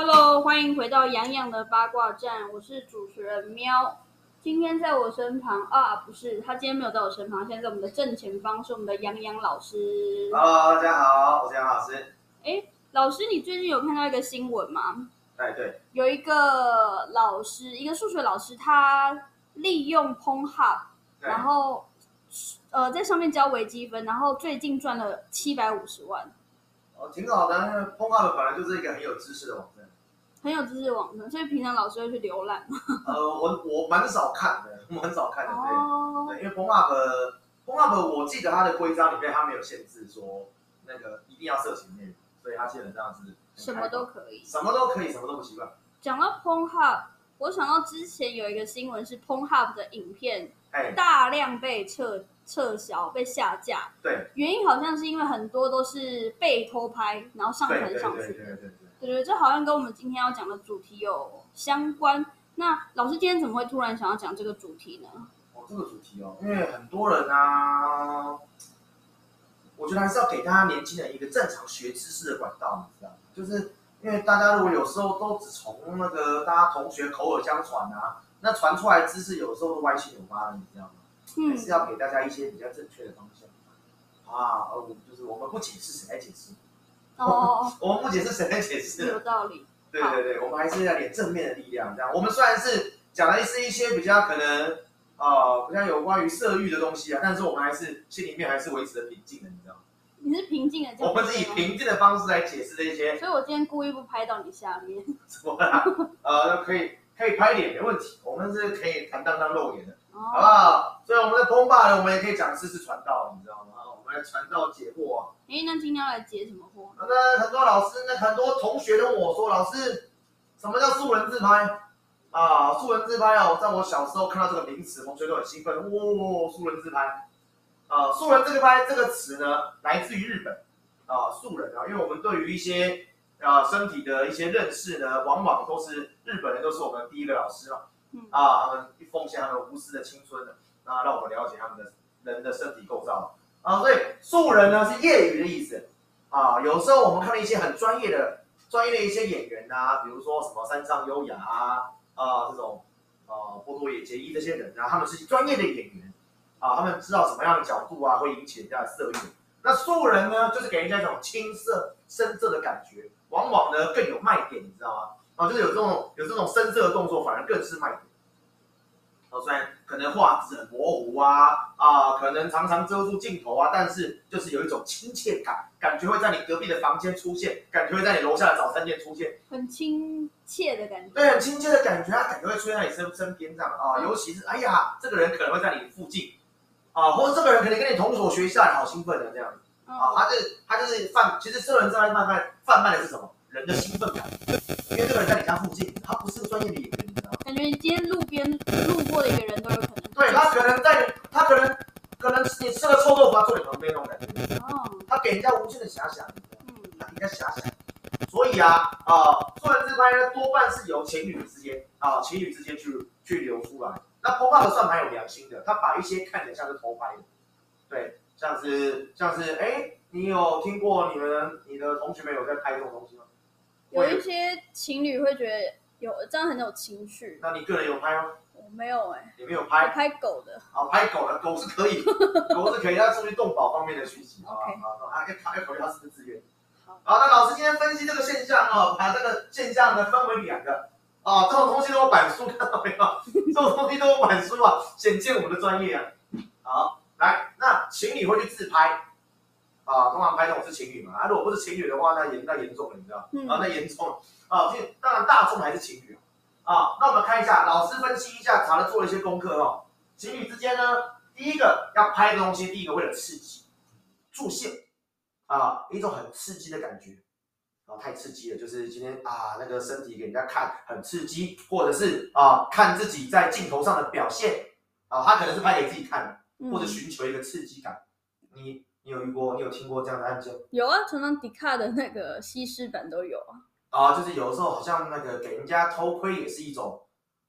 Hello，欢迎回到洋洋的八卦站，我是主持人喵。今天在我身旁啊，不是，他今天没有在我身旁，现在在我们的正前方是我们的洋洋老师。Hello，大家好，我是杨老师。哎，老师，你最近有看到一个新闻吗？哎，对，有一个老师，一个数学老师，他利用 p o n h u b 对然后呃在上面教微积分，然后最近赚了七百五十万，哦，挺好的，因为 p o n h u b 本来就是一个很有知识的网站。很有知识的网站，所以平常老师会去浏览吗。呃，我我蛮少看的，我很少看的，对。哦，对，因为 p o n h u b p o n h u b 我记得它的规章里面它没有限制说那个一定要色情内容，所以它基本上是很什么都可以。什么都可以，什么都不习惯。讲到 p o n h u b 我想到之前有一个新闻是 p o n h u b 的影片哎，大量被撤撤销、被下架，对，原因好像是因为很多都是被偷拍，然后上传上去的。对对对对。对对，这好像跟我们今天要讲的主题有相关。那老师今天怎么会突然想要讲这个主题呢？哦，这个主题哦，因为很多人啊，我觉得还是要给大家年轻人一个正常学知识的管道，你知道吗？就是因为大家如果有时候都只从那个大家同学口耳相传啊，那传出来的知识有时候都歪七扭八的，你知道吗？嗯还是要给大家一些比较正确的方向啊。呃，就是我们不解释，谁来解释？哦，我们不解释，谁来解释？有道理。对对对，我们还是要点正面的力量。这样，我们虽然是讲的是一些比较可能呃比较有关于色欲的东西啊，但是我们还是心里面还是维持着平静的，你知道吗？你是平静的我们是以平静的方式来解释这些所以我今天故意不拍到你下面。什么啊，呃，可以可以拍脸没问题，我们是可以坦荡荡露脸的，好不哦，好？所以我们的通霸呢，我们也可以讲知识传道，你知道吗？我们来传道解惑啊。哎，那今天要来解什么惑？那很多老师，那很多同学都问我说：“老师，什么叫素人自拍？”啊，素人自拍哦，在我小时候看到这个名词，同学都很兴奋，哇、素人自拍。啊，素人自拍这个词呢，来自于日本。啊，素人啊，因为我们对于一些啊身体的一些认识呢，往往都是日本人都是我们的第一个老师嘛。啊，他们奉献他们无私的青春的，啊，让我们了解他们的人的身体构造。啊，所以素人呢是业余的意思。啊，有时候我们看到一些很专业的、专业的一些演员啊，比如说什么山上优雅啊，啊这种啊波多野结衣这些人啊，他们是专业的演员啊，他们知道什么样的角度啊会引起人家的色欲。那素人呢，就是给人家一种青涩、深色的感觉，往往呢更有卖点，你知道吗？啊，就是有这种有这种深色的动作，反而更是卖点。哦，虽然可能画质很模糊啊，啊，可能常常遮住镜头啊，但是就是有一种亲切感，感觉会在你隔壁的房间出现，感觉会在你楼下的早餐店出现，很亲切的感觉。对，很亲切的感觉，它感觉会出现在你身身边这样啊，尤其是哎呀，这个人可能会在你附近啊，或者这个人可能跟你同所学校，好兴奋的这样啊，哦，他就是他就是贩，其实这个人在贩卖贩卖的是什么？人的兴奋感，因为这个人在你家附近，他不是个专业的演员，你知道吗？感觉你今天路边路过的一个人都有可能。对他可能在你，他可能可能你吃个臭豆腐，他坐你旁边那种感觉，哦，他给人家无限的遐想，嗯，他给人家遐想。所以啊啊，素人自拍呢，多半是由情侣之间啊，情侣之间去去流出来。那 p o p 算蛮有良心的，他把一些看起来像是偷拍的，对，像是像是哎，你有听过你们你的同学们有在拍这种东西吗？有一些情侣会觉得有这样很有情趣，那你个人有拍吗？我没有哎、我你没有拍？拍狗的。好，拍狗的狗是可以，狗是可以，要注意动保方面的讯息啊 OK 啊啊，要要考虑它是不是自愿。好，好，那老师今天分析这个现象啊，把这个现象呢分为两个啊，这种东西都有板书，看到没有？这种东西都有板书啊，显见我们的专业啊。好，来，那情侣会去自拍啊，通常拍这种是情侣嘛，啊，如果不是情侣的话，那严那严重了，你知道？嗯啊，那严重了啊，这当然大众还是情侣啊。啊，那我们看一下，老师分析一下，查了做了一些功课哦。情侣之间呢，第一个要拍的东西，第一个为了刺激，助兴啊，一种很刺激的感觉啊，太刺激了，就是今天啊那个身体给人家看很刺激，或者是啊看自己在镜头上的表现啊，他可能是拍给自己看或者寻求一个刺激感。你你有遇过，你有听过这样的案件吗？有啊，常常迪卡的那个西施版都有啊。啊，就是有的时候好像那个给人家偷窥也是一种，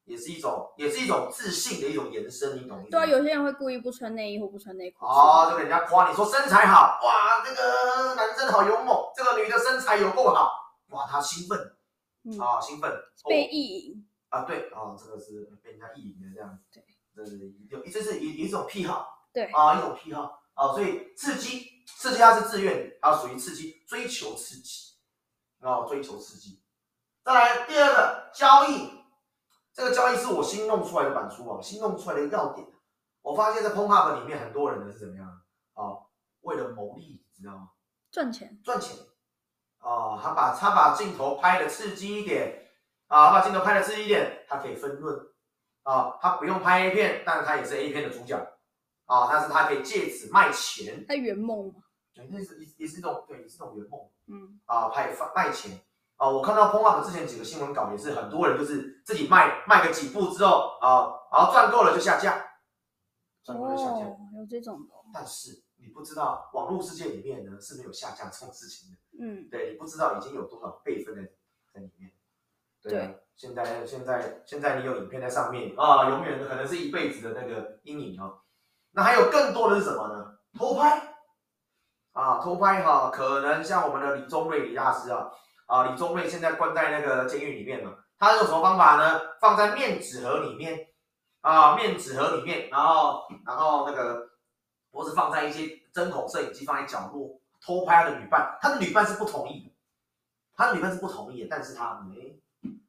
也是一种，也是一种自信的一种延伸，你懂吗？对啊，有些人会故意不穿内衣或不穿内裤。啊，就给人家夸你说身材好，哇，这个男生好勇猛，这个女的身材有够好，哇，他兴奋，嗯啊，兴奋，被哦意淫，啊，对啊，这个是被人家意淫的这样子，对，这是有这是一一种癖好对，啊，一种癖好啊，所以刺激刺激它是自愿的，它属于刺激，追求刺激，啊，追求刺激。再来第二个交易，这个交易是我新弄出来的板书啊，新弄出来的要点。我发现在 p o n h u b 里面很多人呢是怎么样啊？为了牟利，你知道吗？赚钱，赚钱啊，他把他把镜头拍的刺激一点啊，他把镜头拍的刺激一点，他可以分润啊，他不用拍 A 片，但是他也是 A 片的主角啊，但是他可以借此卖钱，他圆梦嘛，对，那是也也是一种对，也是一种圆梦嗯，啊，拍卖钱啊，我看到 p o n h u b 之前几个新闻稿也是很多人就是自己卖卖个几步之后啊，然后赚够了就下架，赚够了就下架。哦，有这种但是你不知道，网络世界里面呢是没有下架这种事情的。嗯，对，你不知道已经有多少备份在在里面。对啊，对现在现在现在你有影片在上面啊，永远可能是一辈子的那个阴影哦。那还有更多的是什么呢？偷拍。啊，偷拍哈、可能像我们的李宗瑞李大师啊，啊，李宗瑞现在关在那个监狱里面嘛，他用什么方法呢？放在面纸盒里面啊，面纸盒里面，然后然后那个或是放在一些针孔摄影机放在角落偷拍他的女伴，他的女伴是不同意的，他的女伴是不同意的，但是他没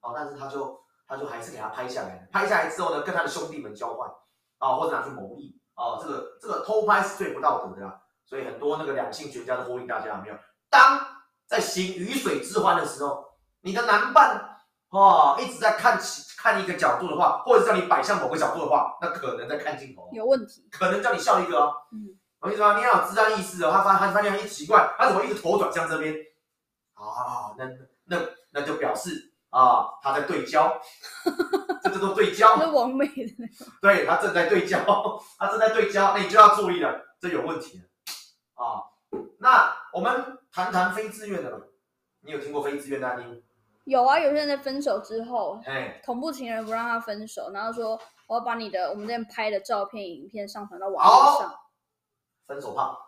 哦，但是他就他就还是给他拍下来，拍下来之后呢，跟他的兄弟们交换啊，或者拿去牟利。啊，这个这个偷拍是最不道德的啦，所以很多那个两性学家都呼吁大家有没有？当在行鱼水之欢的时候，你的男伴哦一直在看其看一个角度的话，或者是叫你摆向某个角度的话，那可能在看镜头，有问题，可能叫你笑一个哦。嗯，懂意思吗？你要有自然意识哦。他发他发现一奇怪，他怎么一直头转向这边？啊，那那那就表示啊他在对焦，这叫做对焦那。是完美的那种，对他正在对焦，他正在对焦，那你就要注意了，这有问题了啊。那我们谈谈非自愿的吧。你有听过非自愿的案例？有啊，有些人在分手之后，哎，恐怖情人不让他分手，然后说我要把你的我们之前拍的照片、影片上传到网络上，分手炮。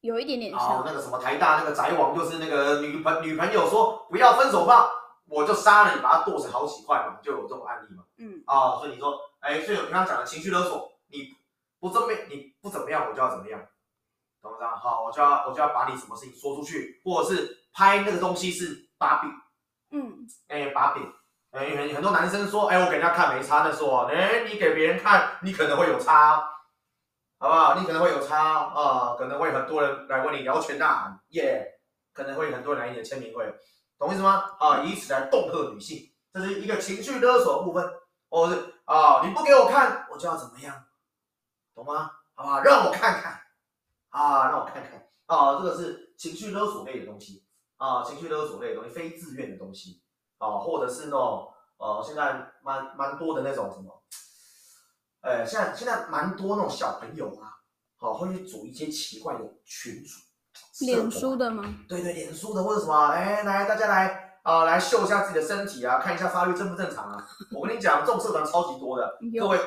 有一点点哦，像，那个什么台大那个宅网，就是那个女朋女朋友说不要分手炮，我就杀了你，把它剁成好几块嘛，就有这种案例嘛。嗯，啊、所以你说，哎，所以我刚刚讲的情绪勒索，你不正面你不怎么样，我就要怎么样，懂不懂？好，我就要我就要把你什么事情说出去，或者是拍那个东西是把柄，嗯，哎，把柄。哎，很很多男生说，哎，我给人家看没差，那说，哎，你给别人看，你可能会有差，好不好？你可能会有差啊、可能会很多人来问你聊拳呐，耶、可能会很多人来你的签名会，懂意思吗？啊，以此来恫吓女性，这是一个情绪勒索的部分，或者是啊，你不给我看，我就要怎么样，懂吗？好不好？让我看看，啊，让我看看，啊，这个是情绪勒索类的东西，啊，情绪勒索类的东西，非自愿的东西，啊，或者是那种呃，现在蛮蛮多的那种什么，呃，现在现在蛮多那种小朋友啊，好、会去组一些奇怪的群组，脸书的吗？对对，脸书的或者什么，哎，来大家来啊、来秀一下自己的身体啊，看一下发育正不正常啊。我跟你讲，这种社团超级多的，各，位，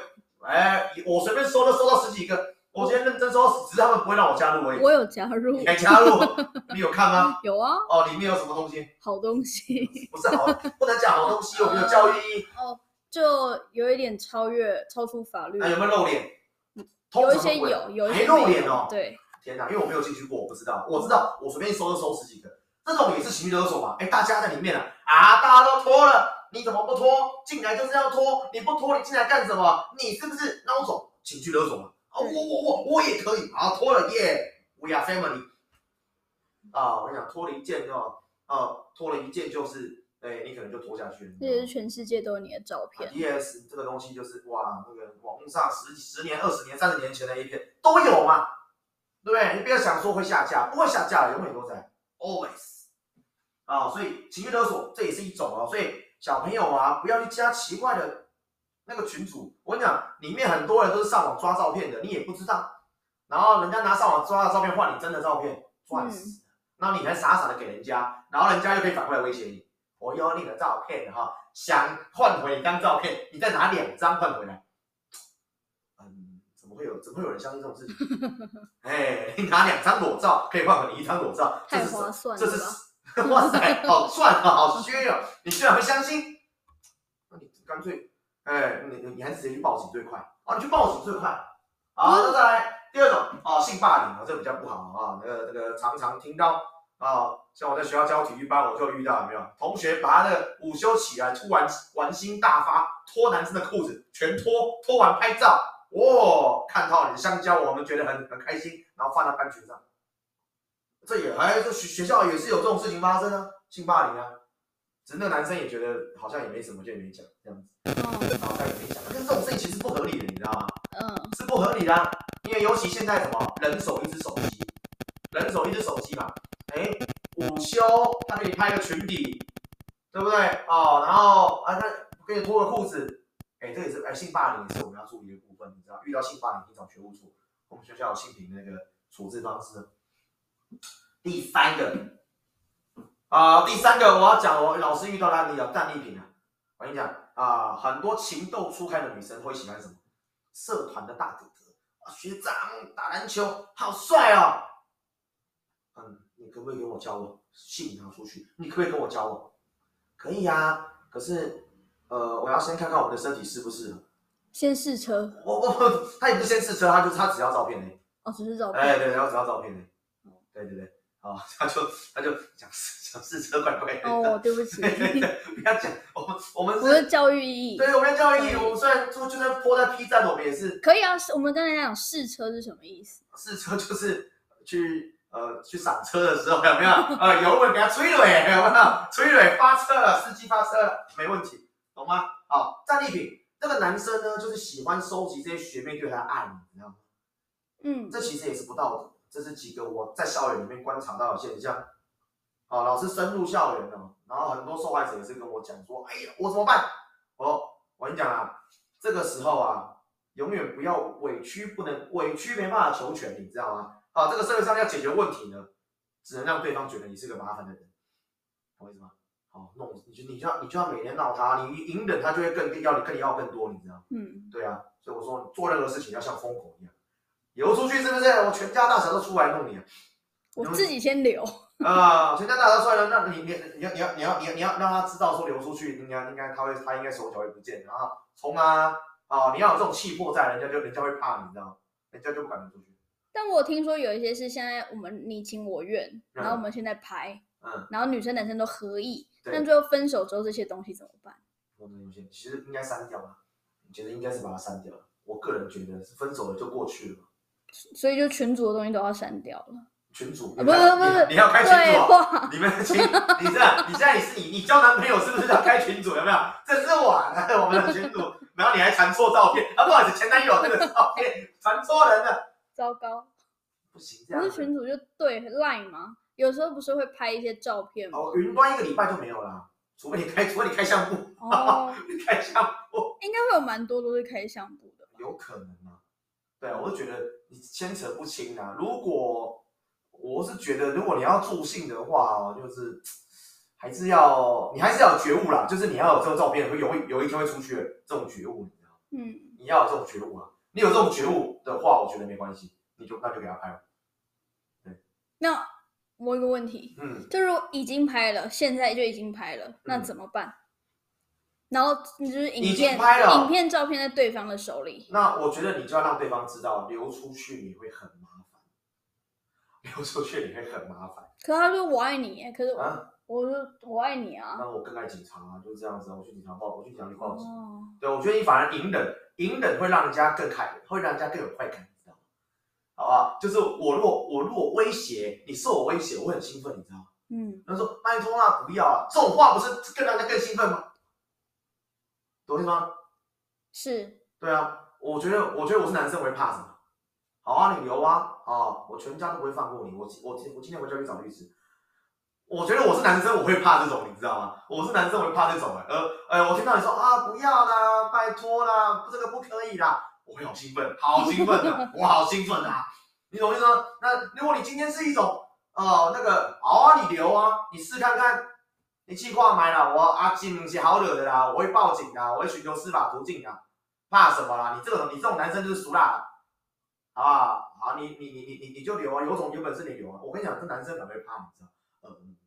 哎，我随便收都收到十几个，我今天认真说，只是他们不会让我加入而已。我有加入你，还加入？你有看吗？有啊，哦，里面有什么东西？好东西，不是好，不能讲好东西，有没有教育意义？哦，就有一点超越、超出法律那、，有没有露脸？有一些有，有一些没有露脸哦。对，天哪，因为我没有进去过，我不知道。我知道，我随便搜就搜十几个，这种也是情绪勒索嘛。哎，大家在里面啊，啊，大家都脱了，你怎么不脱？进来就是要脱，你不脱你进来干什么？你是不是孬种？情绪勒索嘛。啊，我我我我也可以，啊，脱了耶，We are family。啊，我跟你讲，脱了一件哦，啊，脱了一件就是，哎，你可能就脱下去了。这也是全世界都有你的照片，Yes，这个东西就是哇，那个网络上十十年、二十年、三十年前的 A 片都有嘛，对不对？你不要想说会下架，不会下架，永远都在，always。啊，所以情绪勒索这也是一种哦，所以小朋友啊，不要去加奇怪的那个群组。我跟你讲，里面很多人都是上网抓照片的，你也不知道，然后人家拿上网抓的照片换你真的照片，赚死了。然后你还傻傻的给人家，然后人家又可以反过来威胁你，我有你的照片哈，想换回一张照片，你再拿两张换回来。嗯，怎么会有怎么会有人相信这种事情？哎，你拿两张裸照可以换回你一张裸照，这太划算这是？哇塞，好赚啊，好削哦！你居然会相信？那你干脆，哎，你你你还是直接去报警最快啊！你去报警最快。好，那再来第二种啊，性霸凌啊，这比较不好啊。那个那个常常听到啊，像我在学校教体育班，我就遇到有没有同学把他的午休起来，突然玩心大发，脱男生的裤子，全脱，脱完拍照，哇，看到你的香蕉，我们觉得很很开心，然后放在班群上。这也还这学学校也是有这种事情发生啊，性霸凌啊，只是那个男生也觉得好像也没什么，就也没讲这样子，然后他也没讲，但是这种事情其实不合理的，你知道吗？嗯，是不合理的，因为尤其现在什么人手一只手机，人手一只手机嘛，哎，午休他给你拍个群底，对不对？哦，然后啊他给你脱个裤子，哎，这也是哎性霸凌也是我们要注意的部分，你知道，遇到性霸凌，你找学务处，我们学校有性平那个处置方式。第三个啊，第三个我要讲我老师遇到的案例啊，战利品啊，我跟你讲啊，很多情窦初开的女生会喜欢什么？社团的大哥哥啊，学长打篮球好帅哦。嗯，你可不可以跟我交往？信拿出去，你可不可以跟我交往？可以呀，可是呃，我要先看看我们的身体适不适合。先试车。我我他也不是先试车，他就他只要照片呢。哦，只是照片。哎，对，然后只要照片呢。对对对，好，他就他就讲讲试车怪怪的。哦，对不起，不要讲，我们我们是教育意义。对，我们教育意义。我们虽然说就算泼在 P 站，我们也是可以啊。我们刚才讲试车是什么意思？试车就是去呃去赏车的时候有没有？呃，油门给他吹了哎，有没有？吹了发车了，司机发车了，没问题，懂吗？好，战利品。这个男生呢，就是喜欢收集这些学妹对他的爱，你知道吗？嗯，这其实也是不道德。这是几个我在校园里面观察到的现象。好，老师深入校园了，然后很多受害者也是跟我讲说：“哎呀，我怎么办？”哦我跟你讲啊，这个时候啊，永远不要委屈，不能委屈没办法求全，你知道吗？好，这个社会上要解决问题呢，只能让对方觉得你是个麻烦的人，懂我意思吗？好，弄你就你就要你就要每天闹他，你隐忍他就会更要你跟你要更多，你知道？嗯，对啊，所以我说做任何事情要像疯狗一样。流出去是不是？我全家大小都出来弄你。我自己先流啊！全家大小出来了，那你你你要你要你要你要你要让他知道说流出去，应该应该他会他应该手脚会不见，然后冲啊啊！你要有这种气魄在，人家就人家会怕你，知道？人家就不敢流出去。但我听说有一些是现在我们你情我愿，然后我们现在拍，嗯，然后女生男生都合意，但最后分手之后这些东西怎么办？分手东西其实应该删掉吧？你觉得应该是把它删掉？我个人觉得是分手了就过去了。所以就群主的东西都要删掉了。群主不不不是，你要开群主，你们群，你这样，你现在也是你你交男朋友是不是要开群主？有没有？这是我的我们的群主，然后你还传错照片啊？不好意思，前男友那个照片传错人了，糟糕，不行这样。不是群主就对 Line 吗？有时候不是会拍一些照片吗？哦，云端一个礼拜就没有啦，除非你开，除非你开相簿，哦，开相簿，应该会有蛮多都是开相簿的，有可能啊。对啊，我就觉得。你牵扯不清啊！如果我是觉得，如果你要助兴的话哦，就是 还是要你还是要有觉悟啦，就是你要有这个照片会有有一天会出去的这种觉悟，你知道嗯，你要有这种觉悟啊！你有这种觉悟的话，我觉得没关系，你就那就给他拍了。对，那我有个问题，嗯，就是已经拍了，现在就已经拍了，那怎么办？然后你就是影片，影片、照片在对方的手里。那我觉得你就要让对方知道，流出去你会很麻烦，流出去你会很麻烦。可是他说我爱你，可是啊，我说我爱你啊。那我更爱警察啊，就是这样子啊。我去警察报，我去警察局报警。对，我觉得你反而隐忍，隐忍会让人家更开，会让人家更有快感？好不好？就是我如果我如果威胁你，受我威胁，我会很兴奋，你知道吗？嗯。他说拜托啊，不要啊，这种话不是更让人家更兴奋吗？懂意思吗？是，对啊，我觉得，我觉得我是男生，我会怕什么？好啊，你留啊，啊，我全家都不会放过你。我我我今天回家去找律师。我觉得我是男生，我会怕这种，你知道吗？我是男生，我会怕这种。呃，呃，我听到你说啊，不要啦，拜托啦，这个不可以啦，我会好兴奋，好兴奋的，我好兴奋啊！你懂意思吗？那如果你今天是一种，呃，那个，好啊，你留啊，你试看看。你气挂买了，我阿金是好惹的啦，我会报警的，我会寻求司法途径的，怕什么啦？你这种你这种男生就是俗辣，好不好？好，你你你你你你就留啊，有种有本事你留啊！我跟你讲，这男生可能会怕，你知道？嗯，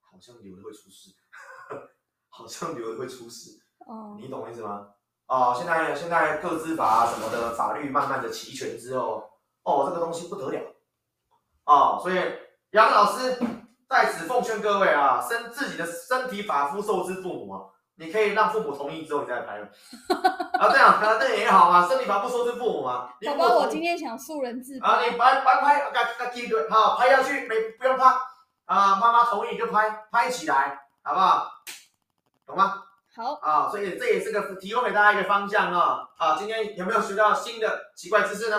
好像留的会出事，好像留的会出事，哦，你懂我意思吗？哦，现在现在各自法啊什么的法律慢慢的齐全之后，哦，这个东西不得了，哦，所以杨老师在此奉劝各位啊，身自己的身体发肤受之父母啊，你可以让父母同意之后你再拍了，啊这样啊这也好啊，身体发肤受之父母嘛，你宝宝，我今天想素人自啊，拍。你拍拍拍，嘎嘎记对，好，拍下去，没不用怕，啊，妈妈同意就拍，拍起来，好不好？懂吗？好，啊，所以这也是个提供给大家一个方向啊。啊，今天有没有学到新的奇怪知识呢？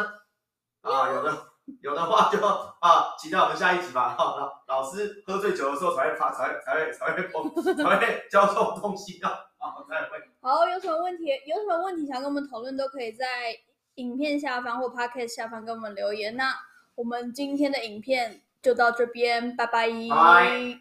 啊，有的，有的话就啊，期待我们下一集吧。好、老老师喝醉酒的时候才会发，才会才会才会疯，才会教这种东西啊。好，再会。好，有什么问题？有什么问题想跟我们讨论，都可以在影片下方或 podcast 下方跟我们留言。那我们今天的影片就到这边，拜拜。拜